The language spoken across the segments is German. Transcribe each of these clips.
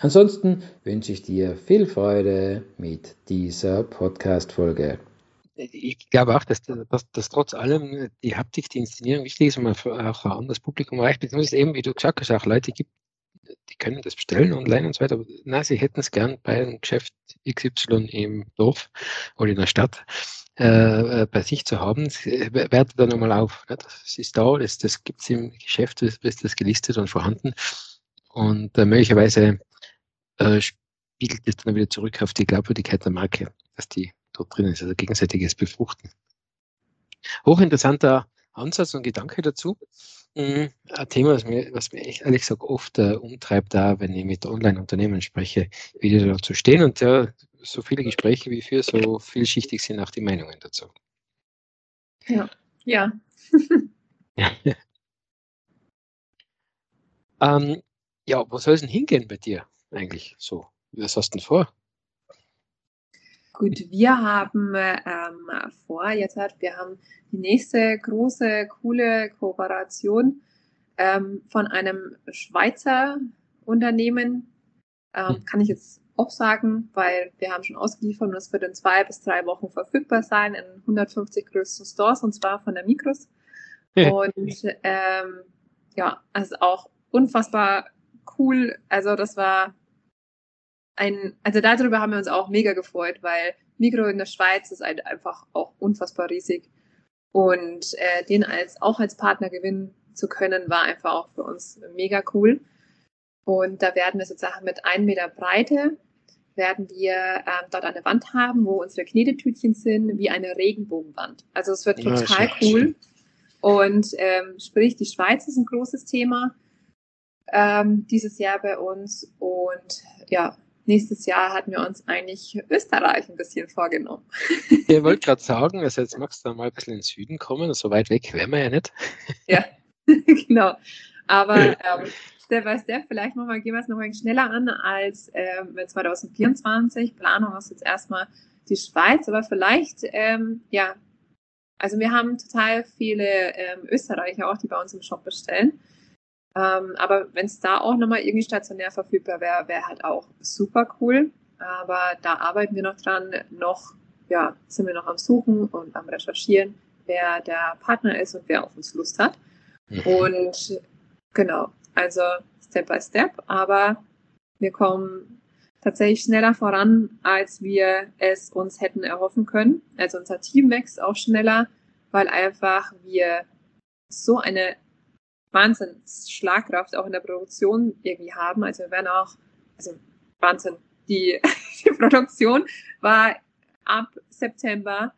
Ansonsten wünsche ich dir viel Freude mit dieser Podcast-Folge. Ich glaube auch, dass, dass, dass, trotz allem die Haptik, die Inszenierung wichtig ist und man auch ein anderes Publikum erreicht, beziehungsweise eben, wie du gesagt hast, auch Leute gibt, die können das bestellen online und so weiter, aber na, sie hätten es gern bei einem Geschäft XY im Dorf oder in der Stadt äh, bei sich zu haben, wertet da nochmal auf. Ne? Das ist da, das, das gibt es im Geschäft, das ist das gelistet und vorhanden. Und äh, möglicherweise äh, spiegelt es dann wieder zurück auf die Glaubwürdigkeit der Marke, dass die dort drin ist, also gegenseitiges Befruchten. Hochinteressanter Ansatz und Gedanke dazu. Mhm. Ein Thema, was mir, was mir echt ehrlich gesagt oft äh, umtreibt, da, wenn ich mit Online-Unternehmen spreche, wie die dazu stehen. Und ja, so viele Gespräche wie für, so vielschichtig sind auch die Meinungen dazu. Ja, ja. ja. ähm, ja, wo soll es denn hingehen bei dir? Eigentlich so? Was hast du denn vor? Gut, wir haben ähm, vor, jetzt hat, wir haben die nächste große, coole Kooperation ähm, von einem Schweizer Unternehmen. Ähm, hm. Kann ich jetzt auch sagen, weil wir haben schon ausgeliefert und es wird in zwei bis drei Wochen verfügbar sein in 150 größten Stores und zwar von der Mikros. Und ähm, ja, also auch unfassbar cool. Also das war ein, also darüber haben wir uns auch mega gefreut, weil Migro in der Schweiz ist halt einfach auch unfassbar riesig. Und äh, den als auch als Partner gewinnen zu können, war einfach auch für uns mega cool. Und da werden wir sozusagen mit einem Meter Breite werden wir ähm, dort eine Wand haben, wo unsere Knetetütchen sind, wie eine Regenbogenwand. Also es wird total ja, cool. Und ähm, sprich, die Schweiz ist ein großes Thema ähm, dieses Jahr bei uns. Und ja, nächstes Jahr hatten wir uns eigentlich Österreich ein bisschen vorgenommen. Ich wollte gerade sagen, also jetzt magst du da mal ein bisschen in den Süden kommen, so weit weg wären wir ja nicht. Ja, genau. Aber ähm, Step by Step, vielleicht nochmal, gehen wir es nochmal schneller an als ähm, 2024. Planung ist jetzt erstmal die Schweiz, aber vielleicht, ähm, ja, also wir haben total viele ähm, Österreicher auch, die bei uns im Shop bestellen. Ähm, aber wenn es da auch nochmal irgendwie stationär verfügbar wäre, wäre halt auch super cool. Aber da arbeiten wir noch dran. Noch, ja, sind wir noch am Suchen und am Recherchieren, wer der Partner ist und wer auf uns Lust hat. Mhm. Und genau, also Step by Step. Aber wir kommen tatsächlich schneller voran, als wir es uns hätten erhoffen können. Also unser Team wächst auch schneller, weil einfach wir so eine Wahnsinnsschlagkraft auch in der Produktion irgendwie haben. Also wir werden auch, also Wahnsinn, die, die Produktion war ab September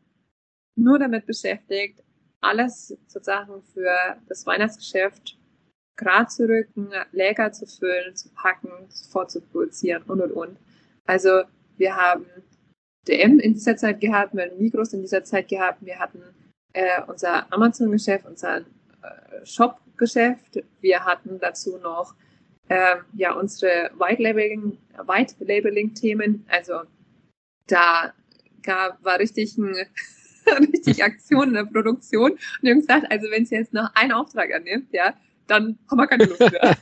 nur damit beschäftigt, alles sozusagen für das Weihnachtsgeschäft gerade zu rücken, Läger zu füllen, zu packen, vorzuproduzieren und und und. Also wir haben DM in dieser Zeit gehabt, wir haben Migros in dieser Zeit gehabt, wir hatten äh, unser Amazon-Geschäft, unser äh, Shop Geschäft. Wir hatten dazu noch äh, ja unsere White Labeling, White Labeling Themen. Also da gab, war richtig ein richtig Aktion in der Produktion. Und wir haben gesagt, also wenn es jetzt noch einen Auftrag annimmt, ja, dann haben wir keine Lust mehr.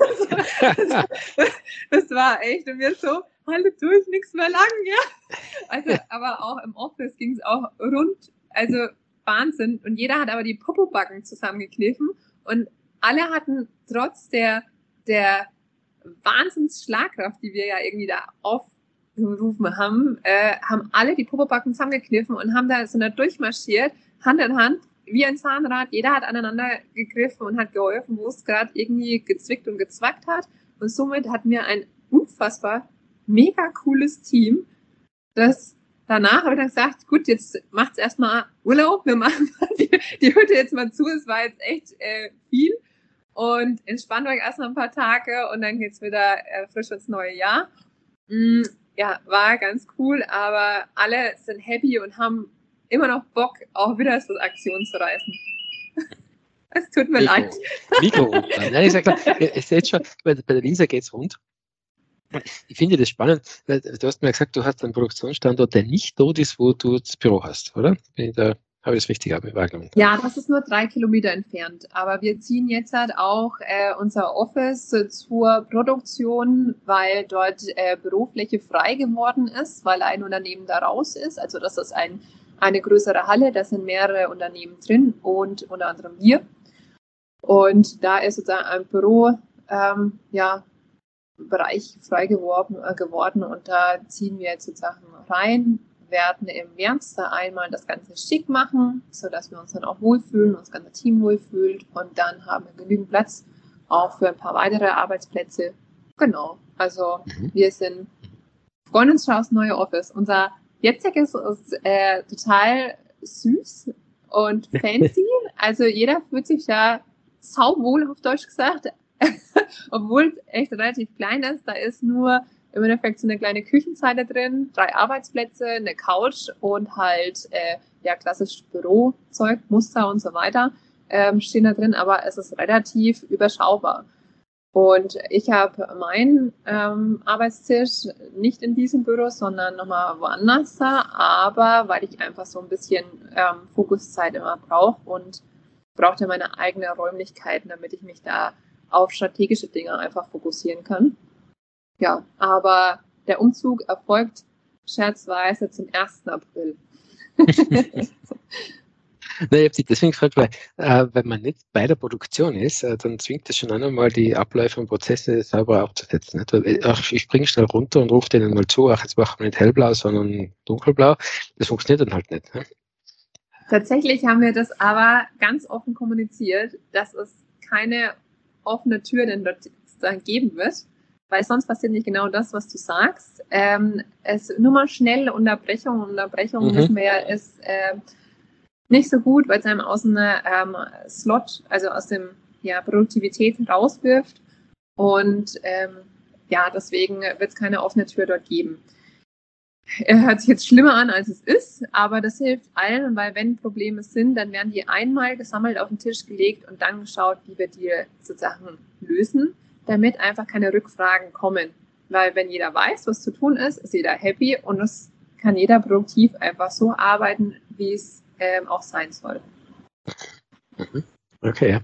das, das war echt und wir so, alle durch, nichts mehr lang, ja. Also, aber auch im Office ging es auch rund, also Wahnsinn. Und jeder hat aber die Popo-Backen zusammengekniffen und alle hatten trotz der, der Wahnsinnsschlagkraft, die wir ja irgendwie da aufgerufen haben, äh, haben alle die Popobacken zusammengekniffen und haben da so eine durchmarschiert, Hand in Hand, wie ein Zahnrad. Jeder hat aneinander gegriffen und hat geholfen, wo es gerade irgendwie gezwickt und gezwackt hat. Und somit hatten wir ein unfassbar mega cooles Team, das danach habe ich dann gesagt, gut, jetzt macht's erstmal Urlaub, wir machen die, die Hütte jetzt mal zu, es war jetzt echt äh, viel und entspannt euch erstmal ein paar Tage und dann geht's wieder äh, frisch ins neue Jahr. Mm, ja, war ganz cool, aber alle sind happy und haben immer noch Bock, auch wieder zur Aktion zu reisen. Es tut mir Mikro. leid. Mikro Nein, ich sag klar, ihr seht schon, bei, bei der Lisa geht's rund. Ich finde das spannend, weil du hast mir gesagt, du hast einen Produktionsstandort, der nicht dort ist, wo du das Büro hast, oder? Bin ich da, habe ich es richtig? Ja, das ist nur drei Kilometer entfernt. Aber wir ziehen jetzt halt auch äh, unser Office zur Produktion, weil dort äh, Bürofläche frei geworden ist, weil ein Unternehmen da raus ist. Also das ist ein, eine größere Halle, da sind mehrere Unternehmen drin und unter anderem wir. Und da ist sozusagen ein Büro, ähm, ja, Bereich frei geworden, äh, geworden und da ziehen wir jetzt sozusagen rein, werden im März da einmal das Ganze schick machen, sodass wir uns dann auch wohlfühlen, uns das ganze Team wohlfühlt und dann haben wir genügend Platz auch für ein paar weitere Arbeitsplätze. Genau, also Mhm. wir sind freuen uns schon aufs neue Office. Unser jetziges ist äh, total süß und fancy. Also jeder fühlt sich da sauwohl auf Deutsch gesagt, obwohl es echt relativ klein ist. Da ist nur im Endeffekt so eine kleine Küchenzeile drin, drei Arbeitsplätze, eine Couch und halt äh, ja klassisch Bürozeug, Muster und so weiter ähm, stehen da drin, aber es ist relativ überschaubar. Und ich habe meinen ähm, Arbeitstisch nicht in diesem Büro, sondern nochmal woanders da, aber weil ich einfach so ein bisschen ähm, Fokuszeit immer brauche und brauchte meine eigenen Räumlichkeiten, damit ich mich da auf strategische Dinge einfach fokussieren kann. Ja, aber der Umzug erfolgt scherzweise zum 1. April. Nein, ich habe dich deswegen gefragt, weil äh, wenn man nicht bei der Produktion ist, äh, dann zwingt das schon nochmal die Abläufe und Prozesse sauber aufzusetzen. Nicht? Weil, äh, ach, ich springe schnell runter und rufe denen mal zu, ach, jetzt machen wir nicht hellblau, sondern dunkelblau. Das funktioniert dann halt nicht. Ne? Tatsächlich haben wir das aber ganz offen kommuniziert, dass es keine offene Tür denn dort geben wird, weil sonst passiert nicht genau das, was du sagst. Ähm, es nur mal schnelle Unterbrechung, Unterbrechung Mhm. wissen wir ja, ist äh, nicht so gut, weil es einem aus einem ähm, Slot, also aus dem ja, Produktivität rauswirft. Und ähm, ja, deswegen wird es keine offene Tür dort geben. Er hört sich jetzt schlimmer an, als es ist, aber das hilft allen, weil wenn Probleme sind, dann werden die einmal gesammelt auf den Tisch gelegt und dann geschaut, wie wir die sozusagen lösen, damit einfach keine Rückfragen kommen. Weil wenn jeder weiß, was zu tun ist, ist jeder happy und es kann jeder produktiv einfach so arbeiten, wie es ähm, auch sein soll. Okay, ja.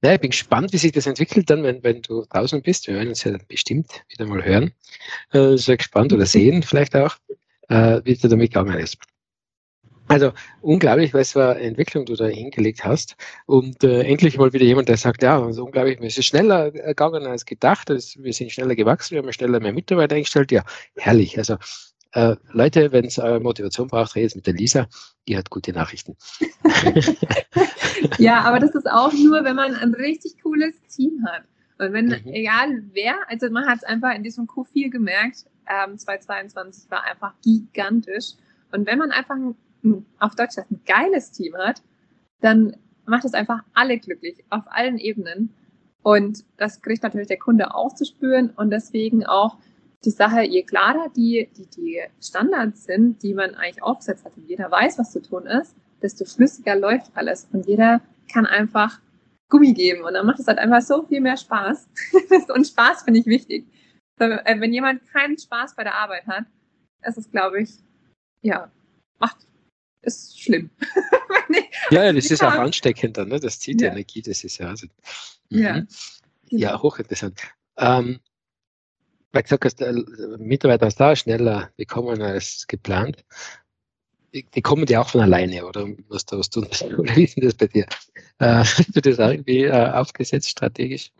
Ich bin gespannt, wie sich das entwickelt dann, wenn, wenn du draußen bist. Wir werden uns ja bestimmt wieder mal hören. Äh, sehr gespannt oder sehen vielleicht auch, äh, wie dir damit gegangen ist. Also unglaublich, was für eine Entwicklung du da hingelegt hast. Und äh, endlich mal wieder jemand, der sagt, ja, also unglaublich, es ist schneller gegangen als gedacht. Es, wir sind schneller gewachsen, wir haben schneller mehr Mitarbeiter eingestellt. Ja, herrlich. Also äh, Leute, wenn es eure Motivation braucht, redet mit der Lisa, die hat gute Nachrichten. Ja, aber das ist auch nur, wenn man ein richtig cooles Team hat. Und wenn, Mhm. egal wer, also man hat es einfach in diesem Q4 gemerkt, ähm, 2022 war einfach gigantisch. Und wenn man einfach ein, ein, auf Deutsch gesagt ein geiles Team hat, dann macht es einfach alle glücklich, auf allen Ebenen. Und das kriegt natürlich der Kunde auch zu spüren und deswegen auch die Sache, je klarer die, die, die Standards sind, die man eigentlich aufgesetzt hat und jeder weiß, was zu tun ist, desto flüssiger läuft alles und jeder kann einfach Gummi geben und dann macht es halt einfach so viel mehr Spaß. und Spaß finde ich wichtig. äh, Wenn jemand keinen Spaß bei der Arbeit hat, ist es, glaube ich, ja, macht, ist schlimm. Ja, ja, das ist auch ansteckend dann, ne? das zieht Ja. Energie, das ist ja. Also, Ja. mhm. ja, hochinteressant. Ähm, weil du gesagt hast, Mitarbeiter hast da schneller bekommen als geplant. Die, die kommen ja auch von alleine, oder was da was tun? Oder wie ist das bei dir? Äh, hast du das irgendwie äh, aufgesetzt strategisch?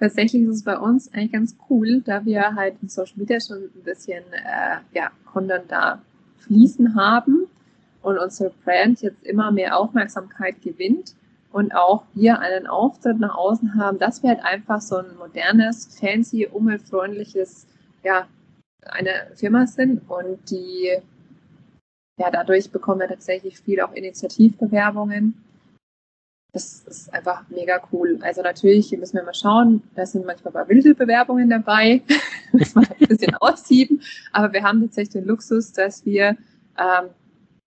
Tatsächlich ist es bei uns eigentlich ganz cool, da wir halt in Social Media schon ein bisschen äh, ja, Content da fließen haben und unsere Brand jetzt immer mehr Aufmerksamkeit gewinnt und auch wir einen Auftritt nach außen haben, dass wir halt einfach so ein modernes, fancy, umweltfreundliches, ja, eine Firma sind und die, ja, dadurch bekommen wir tatsächlich viel auch Initiativbewerbungen. das ist einfach mega cool. Also natürlich müssen wir mal schauen, da sind manchmal ein paar wilde Bewerbungen dabei, muss man ein bisschen aussieben, aber wir haben tatsächlich den Luxus, dass wir ähm,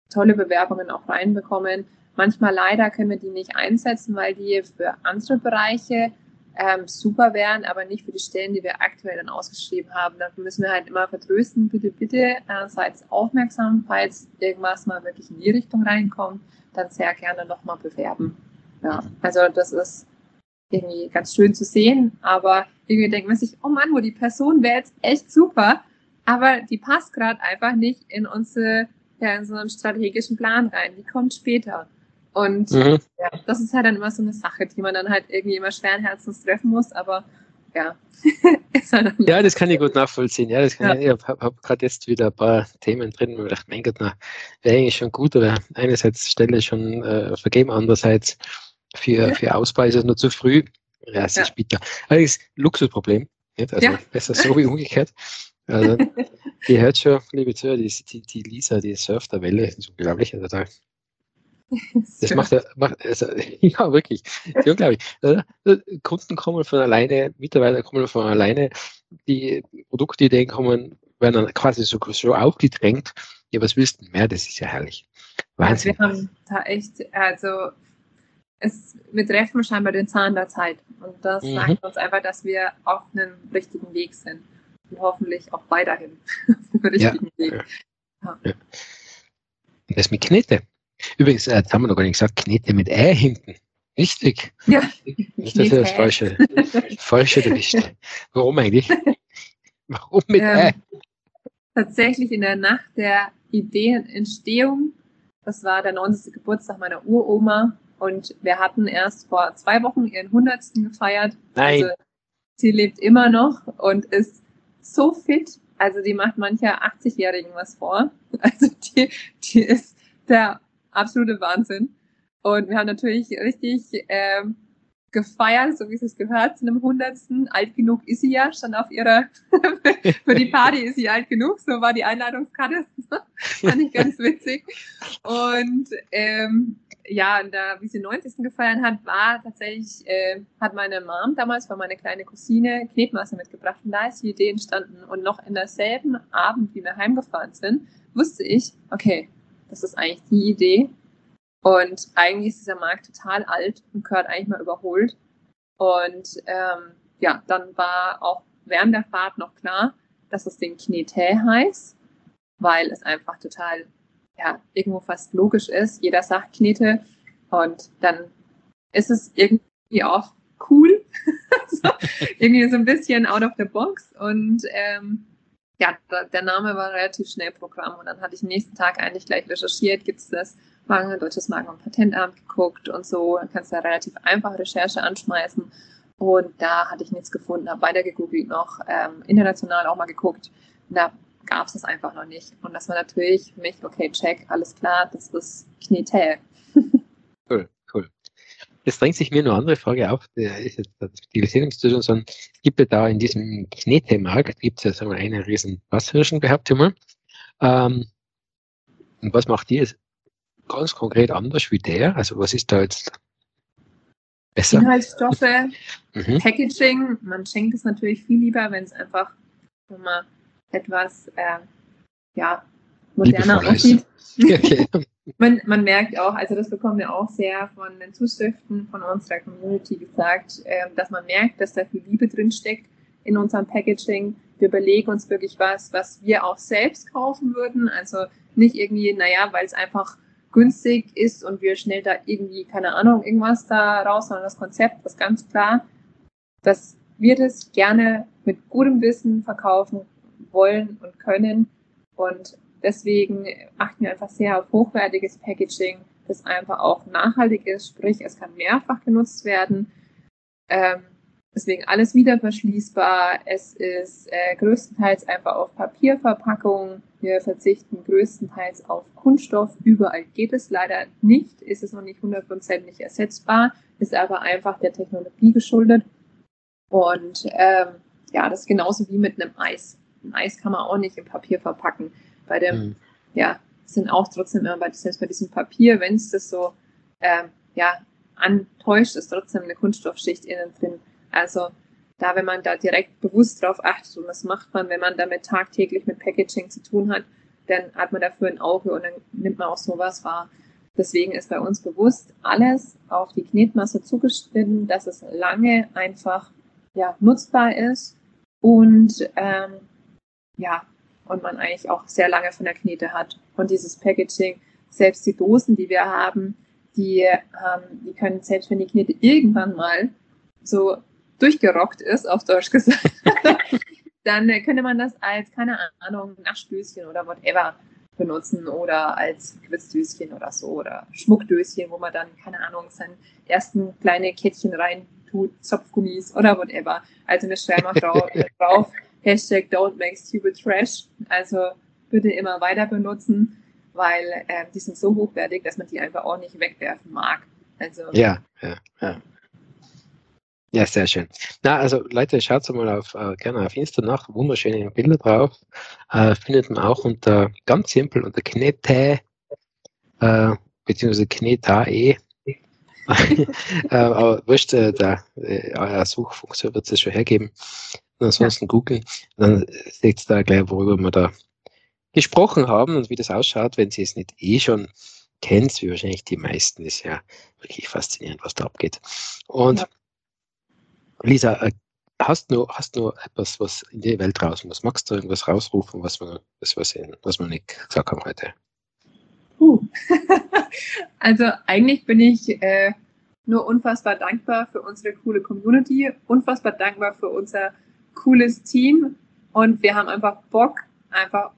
tolle Bewerbungen auch reinbekommen. Manchmal leider können wir die nicht einsetzen, weil die für andere Bereiche ähm, super wären, aber nicht für die Stellen, die wir aktuell dann ausgeschrieben haben. Da müssen wir halt immer vertrösten, bitte, bitte, äh, seid aufmerksam, falls irgendwas mal wirklich in die Richtung reinkommt, dann sehr gerne nochmal bewerben. Ja, also das ist irgendwie ganz schön zu sehen, aber irgendwie denkt man sich, oh Mann, wo die Person wäre jetzt echt super, aber die passt gerade einfach nicht in unsere, ja, in so einen strategischen Plan rein. Die kommt später. Und mhm. ja, das ist halt dann immer so eine Sache, die man dann halt irgendwie immer schweren Herzens treffen muss, aber ja. halt ja, das kann ich gut nachvollziehen. Ja, das kann ja. ich, ich habe hab gerade jetzt wieder ein paar Themen drin, wo ich dachte, mein Gott, na, wäre eigentlich schon gut, oder einerseits Stelle schon äh, vergeben, andererseits für, für Ausbau ist es nur zu früh. Ja, es ist ja. bitter. Allerdings Luxusproblem. Nicht? Also ja. besser so wie umgekehrt. Also, ihr hört schon, liebe Zuhörer, die, die, die Lisa, die surft der Welle, das ist unglaublich. Also da, das macht er, macht, also, ja, wirklich, unglaublich. Also, Kunden kommen von alleine, Mitarbeiter kommen von alleine, die Produktideen kommen, werden dann quasi so, so aufgedrängt. Ja, was willst du mehr? Das ist ja herrlich. Wahnsinn. Also wir haben da echt, also es, wir treffen scheinbar den Zahn der Zeit. Und das mhm. sagt uns einfach, dass wir auf einem richtigen Weg sind. Und hoffentlich auch weiterhin auf dem richtigen ja. Weg. Ja. Ja. Das mit Knete. Übrigens, äh, jetzt haben wir noch gar nicht gesagt, Knete mit Ä hinten. Richtig. Ja. Nicht, dass das falsche, falsche erwischt. Warum eigentlich? Warum mit ähm, Ä? Tatsächlich in der Nacht der Ideenentstehung, das war der 90. Geburtstag meiner Uroma, und wir hatten erst vor zwei Wochen ihren 100. gefeiert. Nein. Also, sie lebt immer noch und ist so fit. Also die macht mancher 80-Jährigen was vor. Also die, die ist der absolute Wahnsinn. Und wir haben natürlich richtig ähm, gefeiert, so wie es gehört, zu einem Hundertsten. Alt genug ist sie ja, stand auf ihrer, für die Party ist sie alt genug, so war die Einladungskarte. Fand ich ganz witzig. Und ähm, ja, da, wie sie 90. gefeiert hat, war tatsächlich, äh, hat meine Mom damals, war meine kleine Cousine, Knetmasse mitgebracht. Und da ist die Idee entstanden. Und noch in derselben Abend, wie wir heimgefahren sind, wusste ich, okay, das ist eigentlich die Idee. Und eigentlich ist dieser Markt total alt und gehört eigentlich mal überholt. Und ähm, ja, dann war auch während der Fahrt noch klar, dass das Ding Knete heißt, weil es einfach total ja, irgendwo fast logisch ist. Jeder sagt Knete und dann ist es irgendwie auch cool. so, irgendwie so ein bisschen out of the box und ähm, ja, der Name war relativ schnell Programm und dann hatte ich nächsten Tag eigentlich gleich recherchiert, gibt es das? Marken, Deutsches Marken- und Patentamt geguckt und so, dann kannst du da relativ einfach Recherche anschmeißen. Und da hatte ich nichts gefunden, habe weiter gegoogelt noch, ähm, international auch mal geguckt, da gab es das einfach noch nicht. Und das war natürlich für mich, okay, check, alles klar, das ist Knetel. cool, cool. Jetzt drängt sich mir eine andere Frage auf, ist jetzt der Digitalisierungsinstitution, sondern es gibt ja da in diesem Knete-Markt, gibt es ja sagen wir, einen riesen Wasserhirschen, behaupte ich mal. Ähm, und was macht ihr ganz konkret anders wie der? Also was ist da jetzt besser? Inhaltsstoffe, mhm. Packaging, man schenkt es natürlich viel lieber, wenn es einfach, man etwas äh, ja, moderner aussieht. Okay. man, man merkt auch, also das bekommen wir auch sehr von den Zuschriften von unserer Community gesagt, äh, dass man merkt, dass da viel Liebe drin steckt in unserem Packaging. Wir überlegen uns wirklich was, was wir auch selbst kaufen würden. Also nicht irgendwie, naja, weil es einfach günstig ist und wir schnell da irgendwie, keine Ahnung, irgendwas da raus, sondern das Konzept ist ganz klar, dass wir das gerne mit gutem Wissen verkaufen, wollen und können. Und deswegen achten wir einfach sehr auf hochwertiges Packaging, das einfach auch nachhaltig ist, sprich es kann mehrfach genutzt werden. Ähm, deswegen alles wieder verschließbar. Es ist äh, größtenteils einfach auf Papierverpackung. Wir verzichten größtenteils auf Kunststoff. Überall geht es leider nicht. Ist es noch nicht hundertprozentig ersetzbar, ist aber einfach der Technologie geschuldet. Und ähm, ja, das ist genauso wie mit einem Eis. Ein Eis kann man auch nicht im Papier verpacken. Bei dem, mhm. ja, sind auch trotzdem immer bei, selbst bei diesem Papier, wenn es das so, ähm, ja, antäuscht, ist trotzdem eine Kunststoffschicht innen drin. Also da, wenn man da direkt bewusst drauf achtet, und das macht man, wenn man damit tagtäglich mit Packaging zu tun hat, dann hat man dafür ein Auge und dann nimmt man auch sowas wahr. Deswegen ist bei uns bewusst alles auf die Knetmasse zugeschnitten, dass es lange einfach ja, nutzbar ist und ähm, ja, und man eigentlich auch sehr lange von der Knete hat. Und dieses Packaging, selbst die Dosen, die wir haben, die, ähm, die können, selbst wenn die Knete irgendwann mal so durchgerockt ist, auf Deutsch gesagt, dann könnte man das als, keine Ahnung, Naschdöschen oder whatever benutzen oder als Gewürzdöschen oder so oder Schmuckdöschen, wo man dann, keine Ahnung, seinen ersten kleine Kettchen rein tut, Zopfgummis oder whatever. Also schreiben auch drauf, Hashtag don't make stupid trash. Also bitte immer weiter benutzen, weil äh, die sind so hochwertig, dass man die einfach auch nicht wegwerfen mag. Also ja, ja, ja. Ja, sehr schön. Na, also Leute, schaut mal auf, äh, gerne auf Insta nach, wunderschöne Bilder drauf. Äh, findet man auch unter, ganz simpel, unter Knete, äh, beziehungsweise Knetae. äh, aber wurscht, äh, der, äh, euer Suchfunktion wird es schon hergeben. Ansonsten ja. googeln, dann seht ihr da gleich, worüber wir da gesprochen haben und wie das ausschaut, wenn Sie es nicht eh schon kennt, wie wahrscheinlich die meisten, ist ja wirklich faszinierend, was da abgeht. Und ja. Lisa, äh, hast du, hast du etwas, was in die Welt raus muss? Magst du irgendwas rausrufen, was wir, was wir, sehen, was wir nicht gesagt haben heute? Uh. also eigentlich bin ich äh, nur unfassbar dankbar für unsere coole Community, unfassbar dankbar für unser cooles Team und wir haben einfach Bock, einfach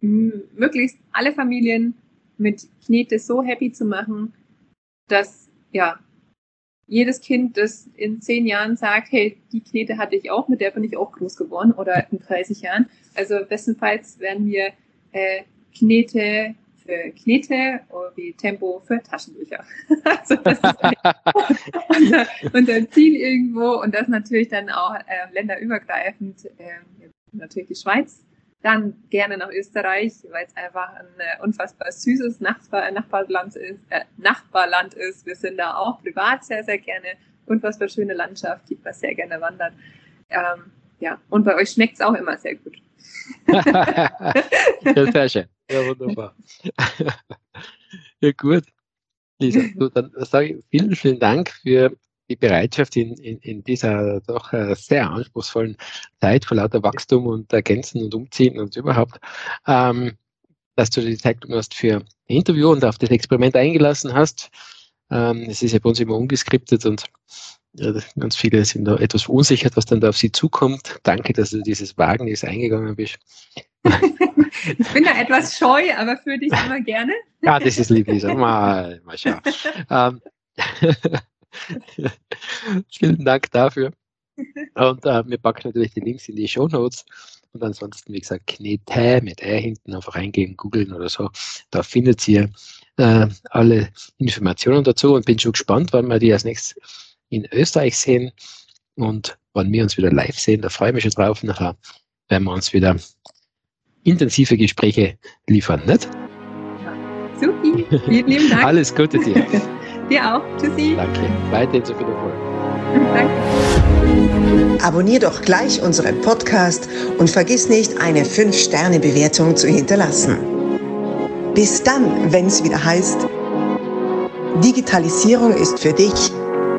möglichst alle Familien mit Knete so happy zu machen, dass ja jedes Kind, das in zehn Jahren sagt, hey, die Knete hatte ich auch, mit der bin ich auch groß geworden oder in 30 Jahren. Also bestenfalls werden wir äh, Knete für Knete wie Tempo für Taschenbücher. also das ist unser, unser, Ziel irgendwo und das natürlich dann auch äh, länderübergreifend, äh, natürlich die Schweiz dann gerne nach Österreich, weil es einfach ein äh, unfassbar süßes Nachbar Nachbarland, ist, äh, Nachbarland ist. Wir sind da auch privat sehr, sehr gerne. Unfassbar schöne Landschaft, die man sehr gerne wandert. Ähm, ja, und bei euch schmeckt es auch immer sehr gut. ja, sehr schön. Ja, wunderbar. ja, gut. Lisa, du, dann sage ich vielen, vielen Dank für die Bereitschaft in, in, in dieser doch äh, sehr anspruchsvollen Zeit vor lauter Wachstum und Ergänzen und Umziehen und überhaupt, ähm, dass du die Zeit genommen hast für ein Interview und auf das Experiment eingelassen hast. Ähm, es ist ja bei uns immer ungeskriptet und ganz viele sind da etwas verunsichert, was dann da auf sie zukommt. Danke, dass du dieses Wagnis eingegangen bist. ich bin da etwas scheu, aber für dich immer gerne. ja, das ist lieb, Lisa. Mal, mal schauen. ähm, Vielen Dank dafür. Und äh, wir packen natürlich die Links in die Show Notes. Und ansonsten, wie gesagt, Knete mit R hinten einfach eingeben, googeln oder so. Da findet ihr äh, alle Informationen dazu und bin schon gespannt, wann wir die als nächstes in Österreich sehen und wann wir uns wieder live sehen. Da freue ich mich schon drauf. Nachher werden wir uns wieder intensive Gespräche liefern, nicht? Super. Vielen lieben Dank. Alles Gute dir. Dir auch. Tschüssi. Danke. Weiterhin so viel Erfolg. Danke. Abonnier doch gleich unseren Podcast und vergiss nicht, eine 5-Sterne-Bewertung zu hinterlassen. Bis dann, wenn es wieder heißt, Digitalisierung ist für dich